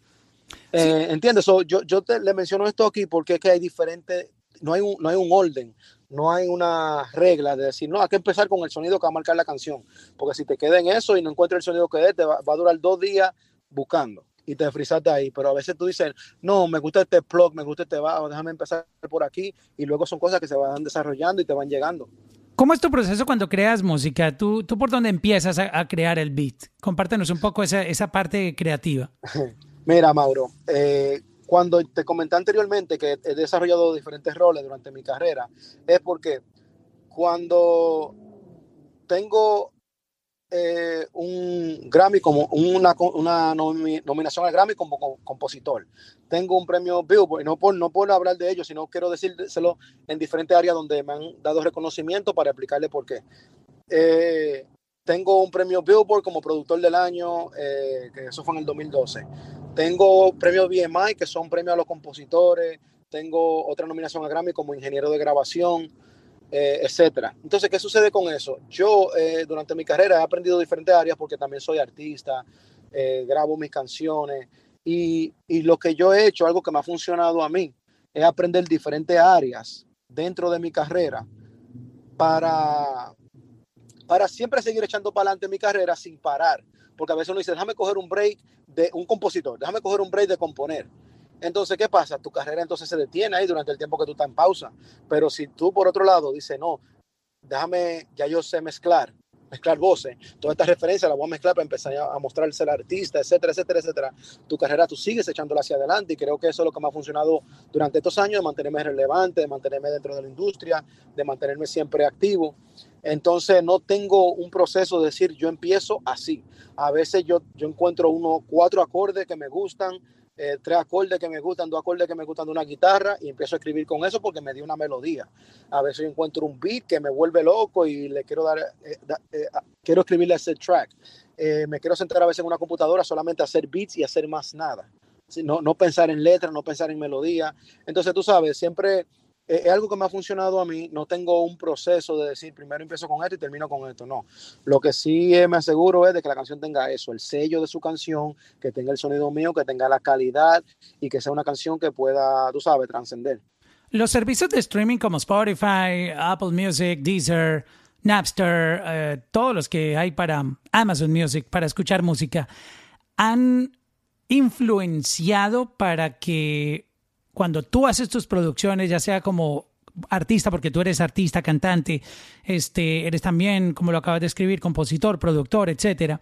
S3: Sí. Eh, ¿Entiendes? So, yo yo te, le menciono esto aquí porque es que hay diferentes, no hay, un, no hay un orden, no hay una regla de decir, no, hay que empezar con el sonido que va a marcar la canción, porque si te queda en eso y no encuentras el sonido que es, te va, va a durar dos días buscando y te frisaste ahí. Pero a veces tú dices, no, me gusta este plug, me gusta este bajo, déjame empezar por aquí. Y luego son cosas que se van desarrollando y te van llegando.
S1: ¿Cómo es tu proceso cuando creas música? ¿Tú, tú por dónde empiezas a, a crear el beat? Compártenos un poco esa, esa parte creativa.
S3: Mira, Mauro, eh, cuando te comenté anteriormente que he desarrollado diferentes roles durante mi carrera, es porque cuando tengo eh, un, Grammy como una, nominación al Grammy como, compositor. Tengo un premio Billboard, no por, no por hablar de ello, sino quiero decírselo en diferentes áreas donde me han dado reconocimiento para explicarle por qué. Eh, tengo un premio Billboard como productor del año, eh, que eso fue en el 2012. Tengo premios BMI, que son premios a los compositores. Tengo otra nominación a Grammy como ingeniero de grabación, eh, etcétera. Entonces, ¿qué sucede con eso? Yo eh, durante mi carrera he aprendido diferentes áreas porque también soy artista, grabo mis canciones y, y lo que yo he hecho, algo que me ha funcionado a mí, es aprender diferentes áreas dentro de mi carrera para, para siempre seguir echando para adelante mi carrera sin parar. Porque a veces uno dice, déjame coger un break de un compositor, déjame coger un break de componer. Entonces, ¿qué pasa? Tu carrera entonces se detiene ahí durante el tiempo que tú estás en pausa. Pero si tú, por otro lado, dices, no, déjame, ya yo sé mezclar, mezclar voces, todas estas referencias las voy a mezclar para empezar a mostrarse al artista, etcétera, etcétera, etcétera. Tu carrera tú sigues echándola hacia adelante y creo que eso es lo que me ha funcionado durante estos años, de mantenerme relevante, de mantenerme dentro de la industria, de mantenerme siempre activo. Entonces no tengo un proceso de decir yo empiezo así. A veces yo, yo encuentro unos cuatro acordes que me gustan, eh, tres acordes que me gustan, dos acordes que me gustan de una guitarra y empiezo a escribir con eso porque me dio una melodía. A veces encuentro un beat que me vuelve loco y le quiero dar, eh, eh, quiero escribirle ese track. me quiero sentar a veces en una computadora solamente a hacer beats y hacer más nada. No, no pensar en letras, no pensar en melodía. Entonces tú sabes, siempre es algo que me ha funcionado a mí. No tengo un proceso de decir primero empiezo con esto y termino con esto. No. Lo que sí me aseguro es de que la canción tenga eso, el sello de su canción, que tenga el sonido mío, que tenga la calidad y que sea una canción que pueda, tú sabes, trascender.
S1: Los servicios de streaming como Spotify, Apple Music, Deezer, Napster, eh, todos los que hay para Amazon Music, para escuchar música, han influenciado para que cuando tú haces tus producciones, ya sea como artista, porque tú eres artista, cantante, este, eres también, como lo acabas de escribir, compositor, productor, etcétera.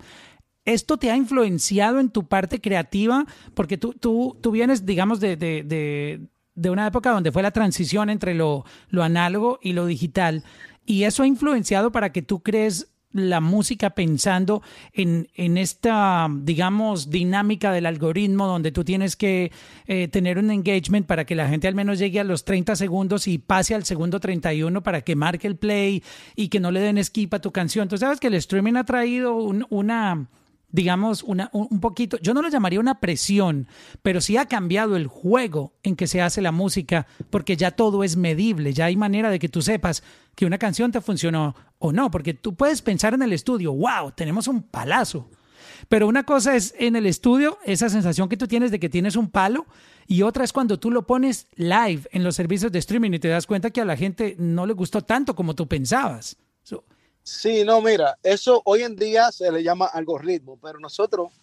S1: ¿Esto te ha influenciado en tu parte creativa? Porque tú, tú, tú vienes, digamos, de, de, de, una época donde fue la transición entre lo, lo análogo y lo digital. Y eso ha influenciado para que tú crees la música pensando en, en, esta, digamos, dinámica del algoritmo donde tú tienes que eh, tener un engagement para que la gente al menos llegue a los 30 segundos y pase al segundo 31 para que marque el play y que no le den skip a tu canción. Tú sabes que el streaming ha traído una digamos, una, un poquito, yo no lo llamaría una presión, pero sí ha cambiado el juego en que se hace la música, porque ya todo es medible, ya hay manera de que tú sepas que una canción te funcionó o no, porque tú puedes pensar en el estudio, wow, tenemos un palazo. Pero una cosa es en el estudio, esa sensación que tú tienes de que tienes un palo, y otra es cuando tú lo pones live en los servicios de streaming y te das cuenta que a la gente no le gustó tanto como tú pensabas.
S3: Sí, no, mira, eso hoy en día se le llama algoritmo, pero nosotros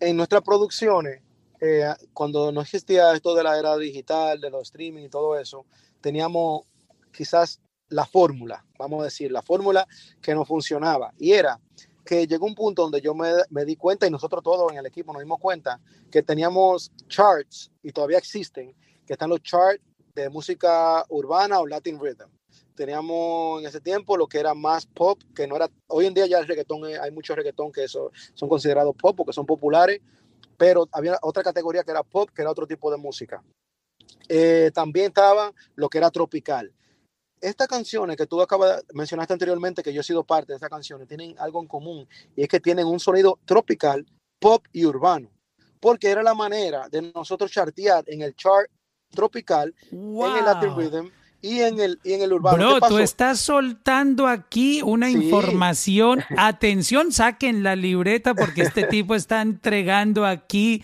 S3: en nuestras producciones, eh, cuando no existía esto de la era digital, de los streaming y todo eso, teníamos quizás la fórmula, vamos a decir, la fórmula que no funcionaba. Y era que llegó un punto donde yo me, me, di cuenta, y nosotros todos en el equipo nos dimos cuenta, que teníamos charts, y todavía existen, que están los charts de música urbana o Latin Rhythm teníamos en ese tiempo lo que era más pop, que no era, hoy en día ya el reggaetón, hay muchos reggaetón que son considerados pop porque son populares, pero había otra categoría que era pop, que era otro tipo de música. Eh, también estaba lo que era tropical. Estas canciones que tú acabas mencionaste anteriormente, que yo he sido parte de estas canciones, tienen algo en común y es que tienen un sonido tropical, pop y urbano, porque era la manera de nosotros chartear en el chart tropical, en el Latin Rhythm, y en el, y en el urbano.
S1: Bro, tú estás soltando aquí una información. Atención, saquen la libreta porque este tipo está entregando aquí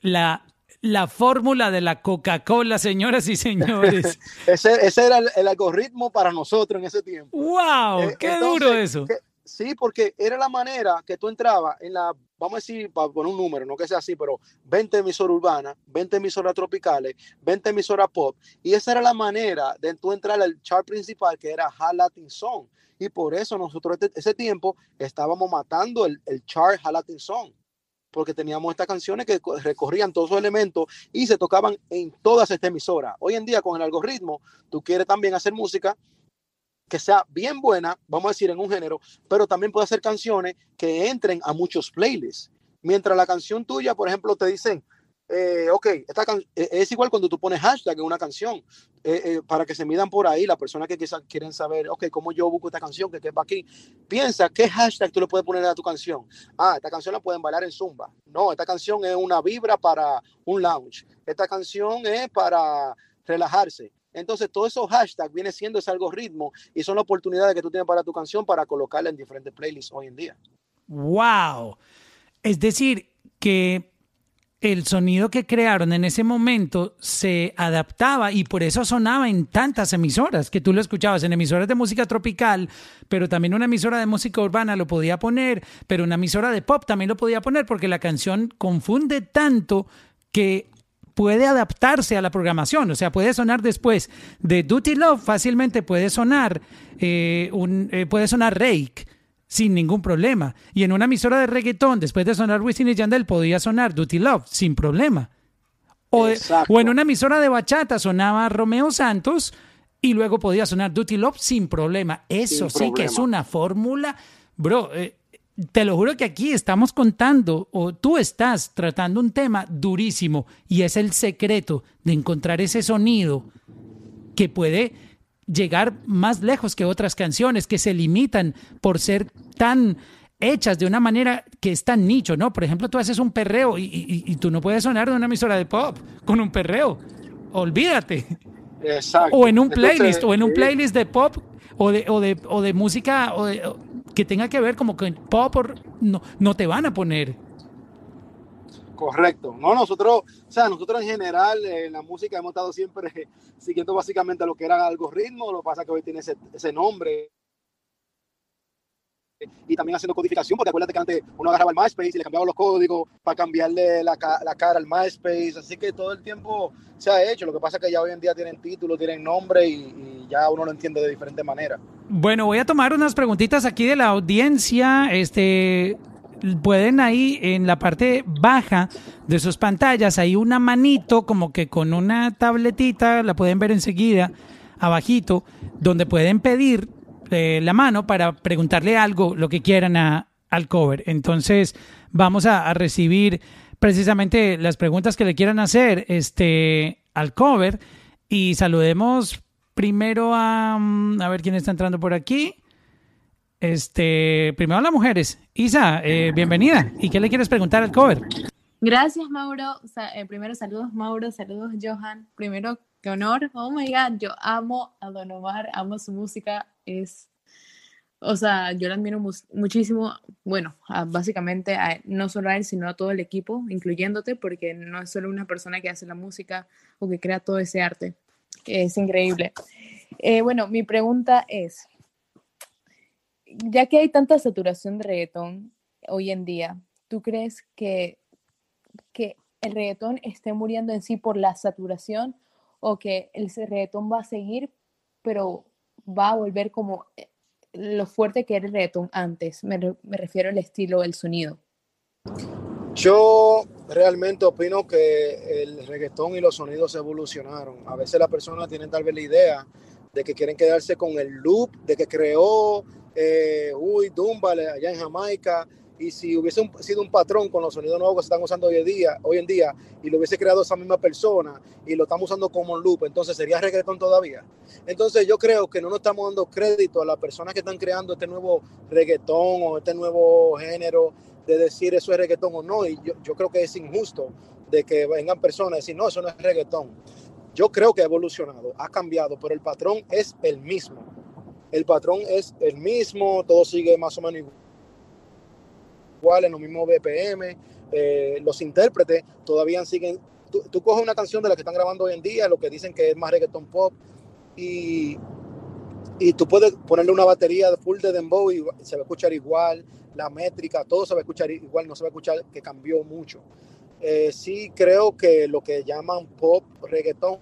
S1: la, la fórmula de la Coca-Cola, señoras y señores.
S3: ese, ese, era el, algoritmo para nosotros en ese tiempo.
S1: ¡Wow! Eh, ¡Qué duro eso!
S3: Sí, porque era la manera que tú entrabas en la vamos a decir, para poner un número, no que sea así, pero 20 emisoras urbanas, 20 emisoras tropicales, 20 emisoras pop. Y esa era la manera de tú entrar al chart principal, que era Hot Latin Song. Y por eso nosotros ese tiempo estábamos matando el, el chart Latin Song. Porque teníamos estas canciones que recorrían todos esos elementos y se tocaban en todas estas emisoras. Hoy en día, con el algoritmo, tú quieres también hacer música que sea bien buena, vamos a decir, en un género, pero también puede hacer canciones que entren a muchos playlists. Mientras la canción tuya, por ejemplo, te dicen, eh, ok, esta eh, es igual cuando tú pones hashtag en una canción, eh, para que se midan por ahí las personas que quizás quieren saber, ok, cómo yo busco esta canción, que quepa aquí. Piensa, ¿qué hashtag tú le puedes poner a tu canción? Ah, esta canción la pueden bailar en Zumba. No, esta canción es una vibra para un lounge. Esta canción es para relajarse. Entonces, todos esos hashtags viene siendo ese algoritmo y son las oportunidades que tú tienes para tu canción para colocarla en diferentes playlists hoy en día.
S1: ¡Wow! Es decir, que el sonido que crearon en ese momento se adaptaba y por eso sonaba en tantas emisoras, que tú lo escuchabas en emisoras de música tropical, pero también una emisora de música urbana lo podía poner, pero una emisora de pop también lo podía poner porque la canción confunde tanto que puede adaptarse a la programación, o sea, puede sonar después de Duty Love, fácilmente puede sonar, eh, un, eh, puede sonar Rake sin ningún problema. Y en una emisora de reggaetón, después de sonar Wisin y Yandel, podía sonar Duty Love sin problema. O, o, en una emisora de bachata sonaba Romeo Santos y luego podía sonar Duty Love sin problema. Eso sí que es una fórmula, bro. Eh, te lo juro que aquí estamos contando o tú estás tratando un tema durísimo y es el secreto de encontrar ese sonido que puede llegar más lejos que otras canciones que se limitan por ser tan hechas de una manera que es tan nicho, ¿no? Por ejemplo, tú haces un perreo y, tú no puedes sonar de una emisora de pop con un perreo. Olvídate.
S3: Exacto.
S1: O en un playlist, o en un playlist de pop o de, o de, o de música o de, que tenga que ver como que pop no, no te van a poner.
S3: Correcto. No, nosotros, o sea, nosotros en general en la música hemos estado siempre siguiendo básicamente lo que era algoritmo, lo que pasa que hoy tiene ese, ese nombre y también haciendo codificación, porque acuérdate que antes uno agarraba el MySpace y le cambiaba los códigos para cambiarle la, la, cara al MySpace, así que todo el tiempo se ha hecho, lo que pasa es que ya hoy en día tienen título, tienen nombre y, ya uno lo entiende de diferente manera.
S1: Bueno, voy a tomar unas preguntitas aquí de la audiencia, este... Pueden ahí en la parte baja de sus pantallas, hay una manito como que con una tabletita, la pueden ver enseguida, abajito, donde pueden pedir la mano para preguntarle algo, lo que quieran a, al cover. Entonces, vamos a, recibir precisamente las preguntas que le quieran hacer este, al cover y saludemos primero a, mm, a ver quién está entrando por aquí. Este, primero a las mujeres. Isa, eh, bienvenida. ¿Y qué le quieres preguntar al cover?
S5: Gracias, Mauro. Eh, primero, saludos, Mauro. Saludos, Johan. Primero, qué honor. Oh my God, yo amo a Don Omar, amo su música es, o sea, yo lo admiro muchísimo, bueno, básicamente no solo a él, sino a todo el equipo, incluyéndote, porque no es solo una persona que hace la música o que crea todo ese arte. Es increíble. Eh, bueno, mi pregunta es, ya que hay tanta saturación de reggaetón hoy en día, ¿tú crees que, que el reggaetón esté muriendo en sí por la saturación o que el reggaetón va a seguir, pero va a volver como eh, lo fuerte que era el reggaetón antes. Me, refiero al estilo, el sonido.
S3: Yo realmente opino que el reggaetón y los sonidos evolucionaron. A veces las personas tienen tal vez la idea de que quieren quedarse con el loop de que creó eh, Uy Dumbale allá en Jamaica y si hubiese sido un patrón con los sonidos nuevos que se están usando hoy en día, hoy en día y lo hubiese creado esa misma persona y lo estamos usando como un loop, entonces sería reggaetón todavía. Entonces yo creo que no nos estamos dando crédito a las personas que están creando este nuevo reggaetón o este nuevo género de decir eso es reggaetón o no. Y yo, yo creo que es injusto de que vengan personas a decir, no, eso no es reggaetón. Yo creo que ha evolucionado, ha cambiado, pero el patrón es el mismo. El patrón es el mismo, todo sigue más o menos igual igual, en los mismos BPM. Eh, los intérpretes todavía siguen. Tú, coges una canción de la que están grabando hoy en día, lo que dicen que es más reggaeton pop, y, y tú puedes ponerle una batería full de dembow y se va a escuchar igual, la métrica, todo se va a escuchar igual, no se va a escuchar que cambió mucho. Eh, sí creo que lo que llaman pop, reggaeton,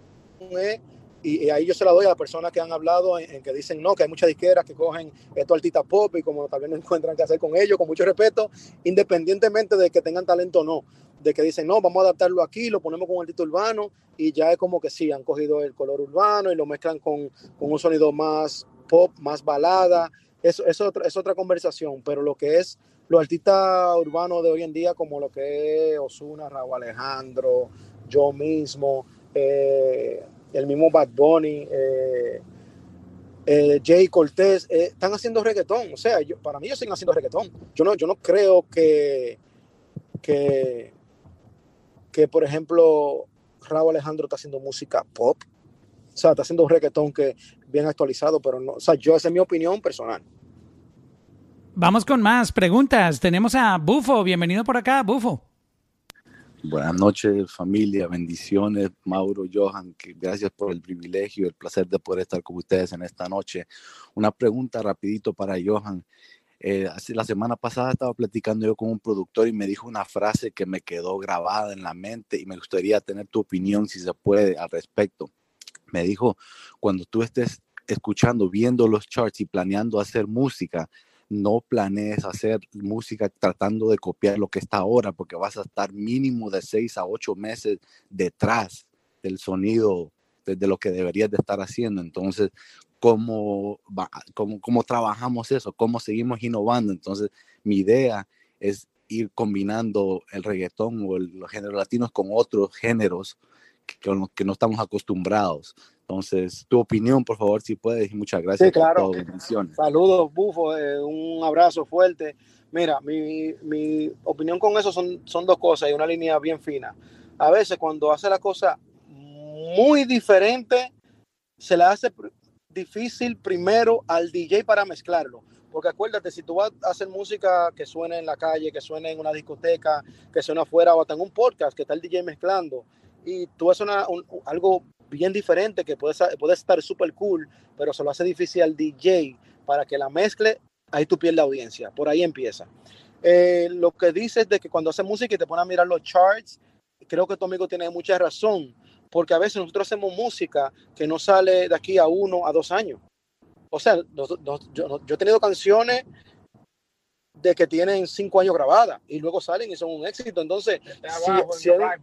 S3: es y, ahí yo se la doy a las personas que han hablado en, que dicen no, que hay muchas disqueras que cogen estos artistas pop y como tal vez no encuentran qué hacer con ellos, con mucho respeto, independientemente de que tengan talento o no, de que dicen no, vamos a adaptarlo aquí, lo ponemos con el artista urbano y ya es como que sí, han cogido el color urbano y lo mezclan con, con un sonido más pop, más balada, eso es otra, es otra conversación, pero lo que es los artistas urbanos de hoy en día, como lo que es Osuna, Raúl Alejandro, yo mismo, eh, el mismo Bad Bunny, eh, eh, Jay Cortés, eh, están haciendo reggaetón. O sea, para mí ellos siguen haciendo reggaetón. Yo no, yo no creo que, que, que, por ejemplo, Raúl Alejandro está haciendo música pop. O sea, está haciendo un reggaetón que bien actualizado, pero no. O sea, yo, esa es mi opinión personal.
S1: Vamos con más preguntas. Tenemos a Bufo. Bienvenido por acá, Bufo.
S6: Buenas noches, familia, bendiciones, Mauro, Johan, que gracias por el privilegio el placer de poder estar con ustedes en esta noche. Una pregunta rapidito para Johan. Eh, la semana pasada estaba platicando yo con un productor y me dijo una frase que me quedó grabada en la mente y me gustaría tener tu opinión, si se puede, al respecto. Me dijo, cuando tú estés escuchando, viendo los charts y planeando hacer música, no planees hacer música tratando de copiar lo que está ahora, porque vas a estar mínimo de seis a ocho meses detrás del sonido de, lo que deberías de estar haciendo. Entonces, ¿cómo, cómo, cómo trabajamos eso? ¿Cómo seguimos innovando? Entonces, mi idea es ir combinando el reggaetón o los géneros latinos con otros géneros que, que no estamos acostumbrados. Entonces, tu opinión, por favor, si puedes, y muchas gracias.
S3: Sí, claro. Saludos, Bufo, eh, un abrazo fuerte. Mira, mi, mi, opinión con eso son, son dos cosas y una línea bien fina. A veces cuando hace la cosa muy diferente, se le hace difícil primero al DJ para mezclarlo. Porque acuérdate, si tú vas a hacer música que suene en la calle, que suene en una discoteca, que suene afuera o hasta en un podcast que está el DJ mezclando, y tú haces una, un, algo bien diferente que puede, puede estar súper cool, pero se lo hace difícil al DJ para que la mezcle, ahí tú pierdes la audiencia. Por ahí empieza. Eh, lo que dices de que cuando hace música y te pone a mirar los charts, creo que tu amigo tiene mucha razón, porque a veces nosotros hacemos música que no sale de aquí a uno a dos años. O sea, yo, yo he tenido canciones de que tienen cinco años grabadas y luego salen y son un éxito. Entonces, si, si, hay,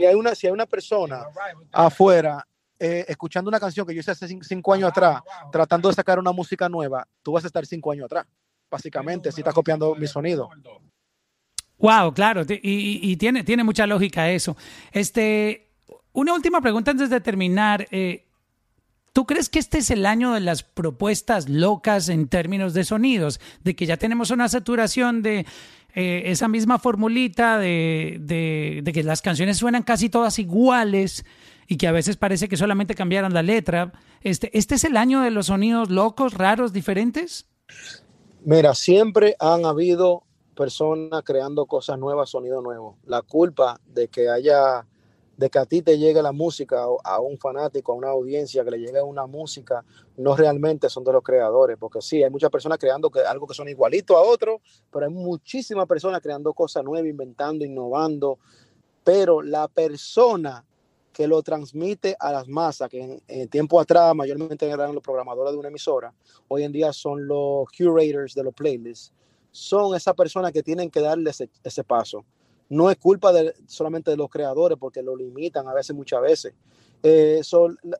S3: si hay una, si hay una persona afuera eh, escuchando una canción que yo hice hace cinco años atrás, tratando de sacar una música nueva, tú vas a estar cinco años atrás, básicamente, si estás copiando mi sonido.
S1: Wow, claro, y, tiene, tiene mucha lógica eso. Este, una última pregunta antes de terminar. Eh, ¿Tú crees que este es el año de las propuestas locas en términos de sonidos? De que ya tenemos una saturación de eh, esa misma formulita de, que las canciones suenan casi todas iguales y que a veces parece que solamente cambiaron la letra. Este, ¿Este es el año de los sonidos locos, raros, diferentes?
S3: Mira, siempre han habido personas creando cosas nuevas, sonido nuevo. La culpa de que haya de que a ti te llegue la música, a un fanático, a una audiencia, que le llegue una música, no realmente son de los creadores, porque sí, hay muchas personas creando que, algo que son igualito a otro, pero hay muchísimas personas creando cosas nuevas, inventando, innovando, pero la persona que lo transmite a las masas, que en, en tiempo atrás mayormente eran los programadores de una emisora, hoy en día son los curators de los playlists, son esas personas que tienen que darle ese, ese paso no es culpa de, solamente de los creadores porque lo limitan a veces, muchas veces. Eh,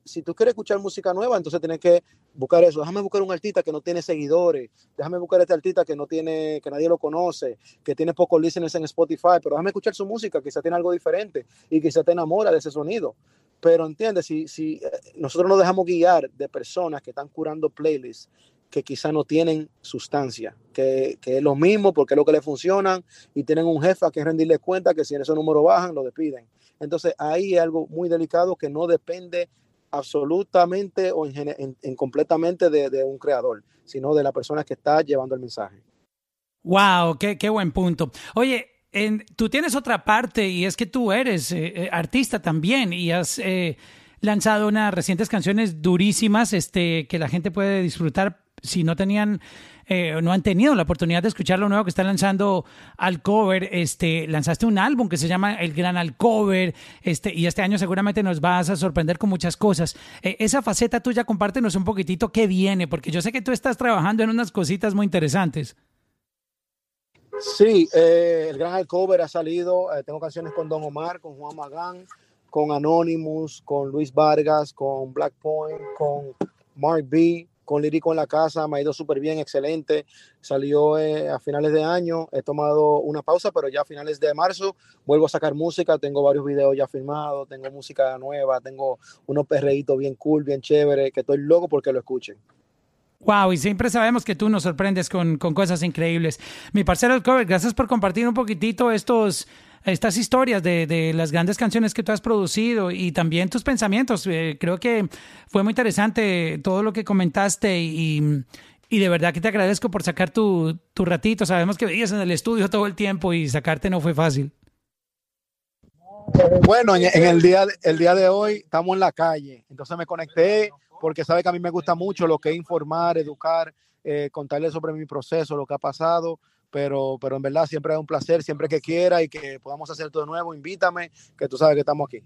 S3: si tú quieres escuchar música nueva, entonces tienes que buscar eso. Déjame buscar un artista que no tiene seguidores. Déjame buscar este artista que no tiene, que nadie lo conoce, que tiene pocos listeners en Spotify, pero déjame escuchar su música, quizá tiene algo diferente y quizá te enamora de ese sonido. Pero entiendes, si, si eh, nosotros nos dejamos guiar de personas que están curando playlists que quizá no tienen sustancia, que, que, es lo mismo porque es lo que le funcionan y tienen un jefe a que rendirle cuenta que si en ese número bajan, lo despiden. Entonces ahí es algo muy delicado que no depende absolutamente o en, en, completamente de, de, un creador, sino de la persona que está llevando el mensaje.
S1: Wow, qué, qué buen punto. Oye, en, tú tienes otra parte y es que tú eres eh, eh artista también y has eh, lanzado unas recientes canciones durísimas este, que la gente puede disfrutar si no tenían eh, no han tenido la oportunidad de escuchar lo nuevo que está lanzando Alcover, este, lanzaste un álbum que se llama El Gran Alcover, este, y este año seguramente nos vas a sorprender con muchas cosas. Eh, esa faceta tuya, compártenos un poquitito qué viene, porque yo sé que tú estás trabajando en unas cositas muy interesantes.
S3: Sí, eh, El Gran Alcover ha salido, eh, tengo canciones con Don Omar, con Juan Magán, con Anonymous, con Luis Vargas, con Black Point, con Mark B con Lírico en la casa, me ha ido súper bien, excelente. Salió eh, a finales de año, he tomado una pausa, pero ya a finales de marzo vuelvo a sacar música, tengo varios videos ya filmados, tengo música nueva, tengo unos perreitos bien cool, bien chévere, que estoy loco porque lo escuchen.
S1: Wow, y siempre sabemos que tú nos sorprendes con, cosas increíbles. Mi parcero El Cover, gracias por compartir un poquitito estos, estas historias de, de, las grandes canciones que tú has producido y también tus pensamientos. Eh, creo que fue muy interesante todo lo que comentaste y, y de verdad que te agradezco por sacar tu, tu ratito. Sabemos que veías en el estudio todo el tiempo y sacarte no fue fácil.
S3: Bueno, en, el, día, el día de hoy estamos en la calle, entonces me conecté porque sabe que a mí me gusta mucho lo que es informar, educar, eh, contarle sobre mi proceso, lo que ha pasado, pero, pero en verdad siempre es un placer, siempre que quiera y que podamos hacer todo de nuevo, invítame, que tú sabes que estamos aquí.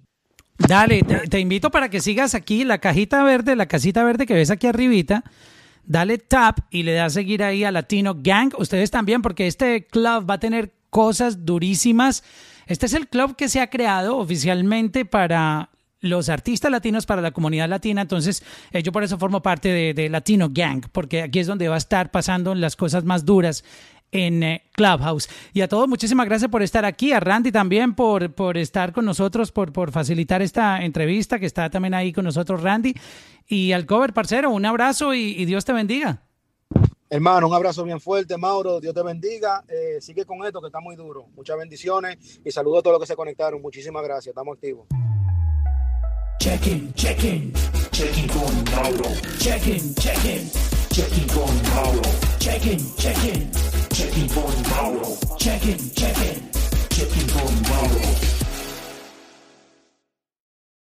S1: Dale, te, invito para que sigas aquí la cajita verde, la casita verde que ves aquí arribita. Dale tap y le das seguir ahí a Latino Gang. Ustedes también, porque este club va a tener cosas durísimas. Este es el club que se ha creado oficialmente para los artistas latinos para la comunidad latina. Entonces, eh, yo por eso formo parte de, Latino Gang, porque aquí es donde va a estar pasando las cosas más duras en eh, Clubhouse. Y a todos, muchísimas gracias por estar aquí. A Randy también por, por estar con nosotros, por, por facilitar esta entrevista, que está también ahí con nosotros, Randy. Y al cover, parcero, un abrazo y, y Dios te bendiga.
S3: Hermano, un abrazo bien fuerte, Mauro. Dios te bendiga. Eh, sigue con esto que está muy duro. Muchas bendiciones y saludos a todos los que se conectaron. Muchísimas gracias. Estamos activos.
S2: Check-in, check-in, check-in con Mauro. Check-in, check-in, check-in con Mauro. chicken for tomorrow. Chicken, chicken, Checking for tomorrow.